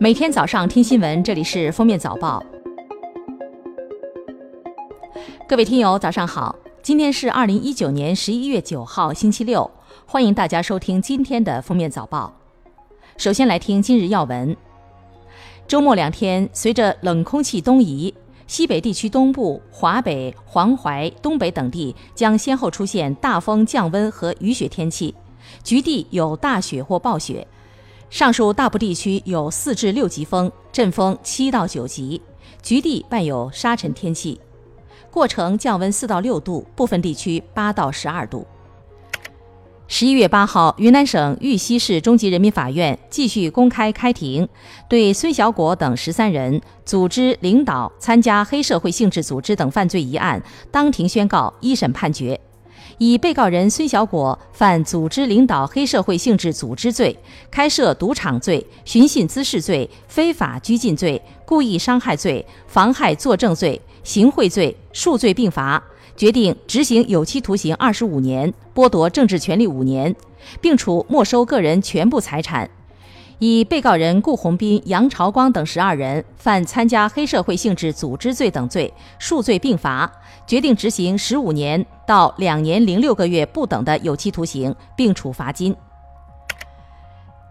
每天早上听新闻，这里是封面早报。各位听友，早上好！今天是二零一九年十一月九号，星期六。欢迎大家收听今天的封面早报。首先来听今日要闻。周末两天，随着冷空气东移，西北地区东部、华北、黄淮、东北等地将先后出现大风、降温和雨雪天气，局地有大雪或暴雪。上述大部地区有四至六级风，阵风七到九级，局地伴有沙尘天气。过程降温四到六度，部分地区八到十二度。十一月八号，云南省玉溪市中级人民法院继续公开开庭，对孙小果等十三人组织领导参加黑社会性质组织等犯罪一案，当庭宣告一审判决。以被告人孙小果犯组织领导黑社会性质组织罪、开设赌场罪、寻衅滋事罪、非法拘禁罪、故意伤害罪、妨害作证罪、行贿罪数罪并罚，决定执行有期徒刑二十五年，剥夺政治权利五年，并处没收个人全部财产。以被告人顾宏斌、杨朝光等十二人犯参加黑社会性质组织罪等罪，数罪并罚，决定执行十五年到两年零六个月不等的有期徒刑，并处罚金。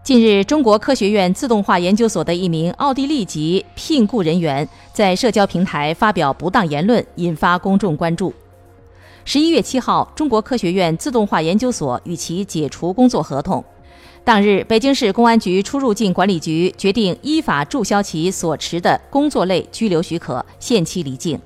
近日，中国科学院自动化研究所的一名奥地利籍聘雇人员在社交平台发表不当言论，引发公众关注。十一月七号，中国科学院自动化研究所与其解除工作合同。当日，北京市公安局出入境管理局决定依法注销其所持的工作类居留许可，限期离境。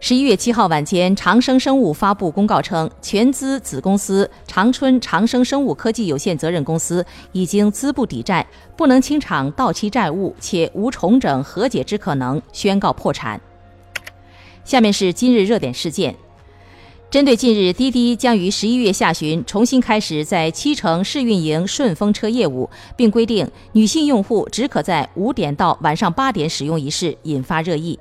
十一月七号晚间，长生生物发布公告称，全资子公司长春长生生物科技有限责任公司已经资不抵债，不能清偿到期债务，且无重整和解之可能，宣告破产。下面是今日热点事件。针对近日滴滴将于十一月下旬重新开始在七城试运营顺风车业务，并规定女性用户只可在五点到晚上八点使用一事，引发热议。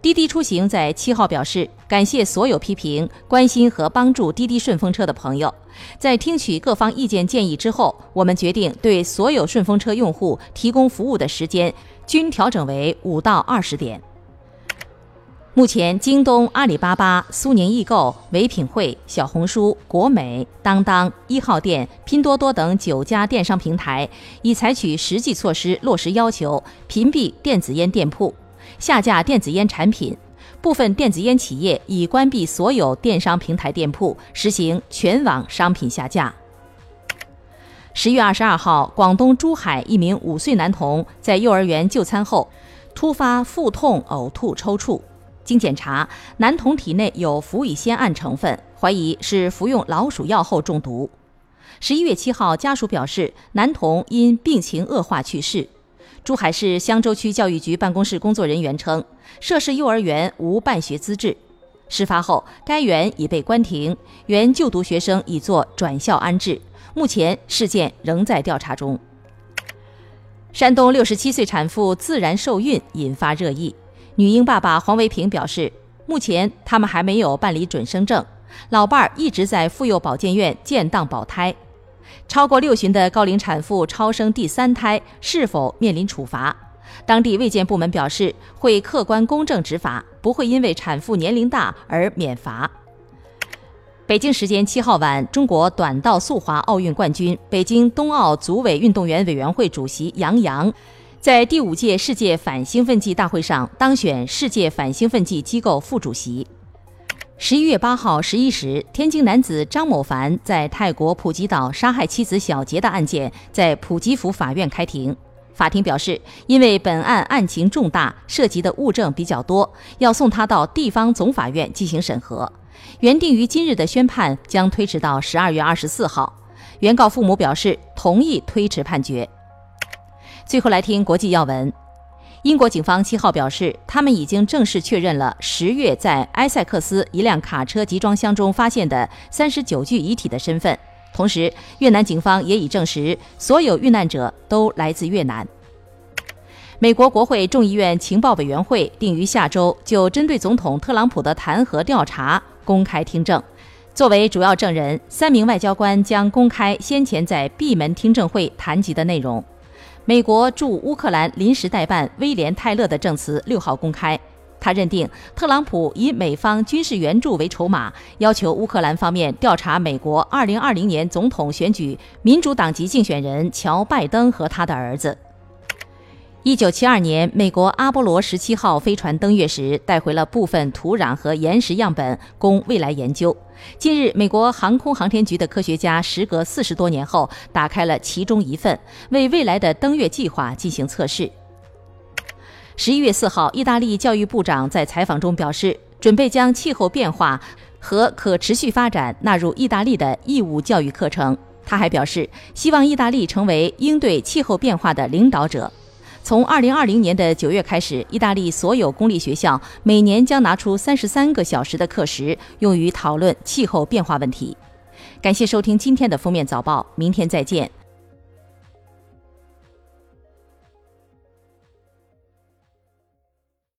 滴滴出行在七号表示，感谢所有批评、关心和帮助滴滴顺风车的朋友。在听取各方意见建议之后，我们决定对所有顺风车用户提供服务的时间均调整为五到二十点。目前，京东、阿里巴巴、苏宁易购、唯品会、小红书、国美、当当、一号店、拼多多等九家电商平台已采取实际措施落实要求，屏蔽电子烟店铺，下架电子烟产品。部分电子烟企业已关闭所有电商平台店铺，实行全网商品下架。十月二十二号，广东珠海一名五岁男童在幼儿园就餐后，突发腹痛、呕吐、抽搐。经检查，男童体内有氟乙酰胺成分，怀疑是服用老鼠药后中毒。十一月七号，家属表示，男童因病情恶化去世。珠海市香洲区教育局办公室工作人员称，涉事幼儿园无办学资质。事发后，该园已被关停，原就读学生已作转校安置。目前，事件仍在调查中。山东六十七岁产妇自然受孕，引发热议。女婴爸爸黄维平表示，目前他们还没有办理准生证，老伴儿一直在妇幼保健院建档保胎。超过六旬的高龄产妇超生第三胎是否面临处罚？当地卫健部门表示会客观公正执法，不会因为产妇年龄大而免罚。北京时间七号晚，中国短道速滑奥运冠军、北京冬奥组委运动员委员会主席杨洋。在第五届世界反兴奋剂大会上当选世界反兴奋剂机构副主席。十一月八号十一时，天津男子张某凡在泰国普吉岛杀害妻子小杰的案件在普吉府法院开庭。法庭表示，因为本案案情重大，涉及的物证比较多，要送他到地方总法院进行审核。原定于今日的宣判将推迟到十二月二十四号。原告父母表示同意推迟判决。最后来听国际要闻，英国警方七号表示，他们已经正式确认了十月在埃塞克斯一辆卡车集装箱中发现的三十九具遗体的身份。同时，越南警方也已证实，所有遇难者都来自越南。美国国会众议院情报委员会定于下周就针对总统特朗普的弹劾调查公开听证，作为主要证人，三名外交官将公开先前在闭门听证会谈及的内容。美国驻乌克兰临时代办威廉·泰勒的证词六号公开，他认定特朗普以美方军事援助为筹码，要求乌克兰方面调查美国2020年总统选举民主党籍竞选人乔·拜登和他的儿子。一九七二年，美国阿波罗十七号飞船登月时，带回了部分土壤和岩石样本，供未来研究。近日，美国航空航天局的科学家时隔四十多年后，打开了其中一份，为未来的登月计划进行测试。十一月四号，意大利教育部长在采访中表示，准备将气候变化和可持续发展纳入意大利的义务教育课程。他还表示，希望意大利成为应对气候变化的领导者。从二零二零年的九月开始，意大利所有公立学校每年将拿出三十三个小时的课时用于讨论气候变化问题。感谢收听今天的封面早报，明天再见。